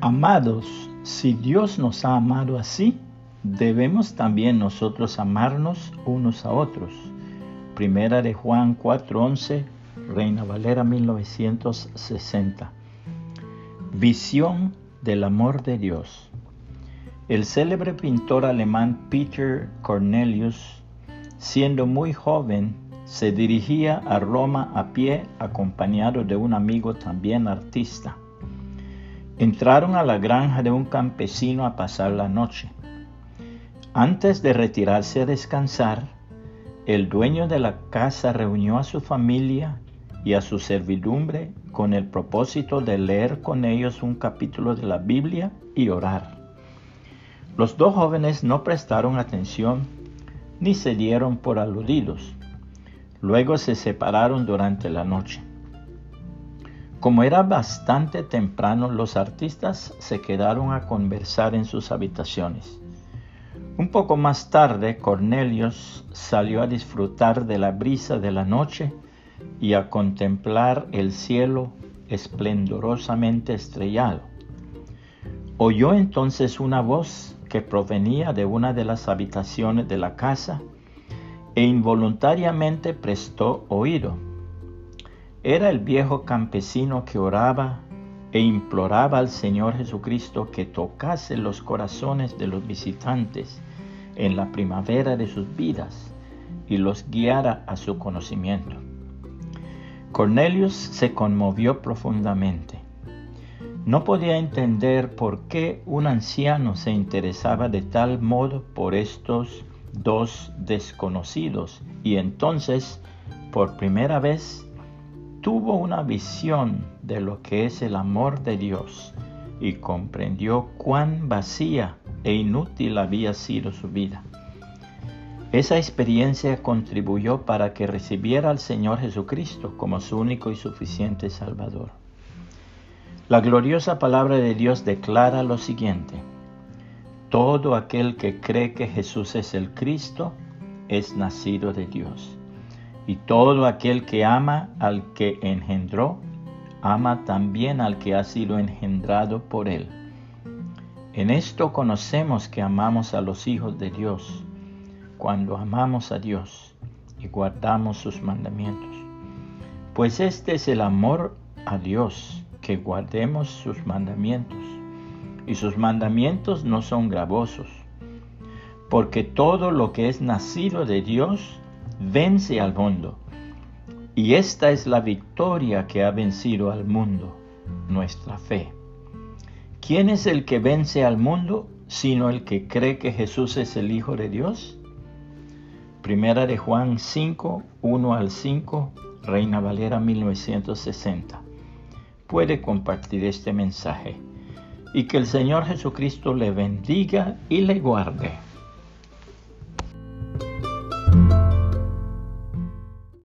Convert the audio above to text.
Amados, si Dios nos ha amado así, debemos también nosotros amarnos unos a otros. Primera de Juan 4:11, Reina Valera 1960. Visión del amor de Dios. El célebre pintor alemán Peter Cornelius, siendo muy joven, se dirigía a Roma a pie acompañado de un amigo también artista. Entraron a la granja de un campesino a pasar la noche. Antes de retirarse a descansar, el dueño de la casa reunió a su familia y a su servidumbre con el propósito de leer con ellos un capítulo de la Biblia y orar. Los dos jóvenes no prestaron atención ni se dieron por aludidos. Luego se separaron durante la noche. Como era bastante temprano, los artistas se quedaron a conversar en sus habitaciones. Un poco más tarde, Cornelius salió a disfrutar de la brisa de la noche y a contemplar el cielo esplendorosamente estrellado. Oyó entonces una voz que provenía de una de las habitaciones de la casa e involuntariamente prestó oído. Era el viejo campesino que oraba e imploraba al Señor Jesucristo que tocase los corazones de los visitantes en la primavera de sus vidas y los guiara a su conocimiento. Cornelius se conmovió profundamente. No podía entender por qué un anciano se interesaba de tal modo por estos dos desconocidos y entonces por primera vez tuvo una visión de lo que es el amor de Dios y comprendió cuán vacía e inútil había sido su vida. Esa experiencia contribuyó para que recibiera al Señor Jesucristo como su único y suficiente Salvador. La gloriosa palabra de Dios declara lo siguiente. Todo aquel que cree que Jesús es el Cristo es nacido de Dios. Y todo aquel que ama al que engendró, ama también al que ha sido engendrado por él. En esto conocemos que amamos a los hijos de Dios, cuando amamos a Dios y guardamos sus mandamientos. Pues este es el amor a Dios, que guardemos sus mandamientos y sus mandamientos no son gravosos, porque todo lo que es nacido de Dios vence al mundo. Y esta es la victoria que ha vencido al mundo, nuestra fe. ¿Quién es el que vence al mundo sino el que cree que Jesús es el Hijo de Dios? Primera de Juan 5, 1 al 5, Reina Valera 1960. Puede compartir este mensaje y que el Señor Jesucristo le bendiga y le guarde.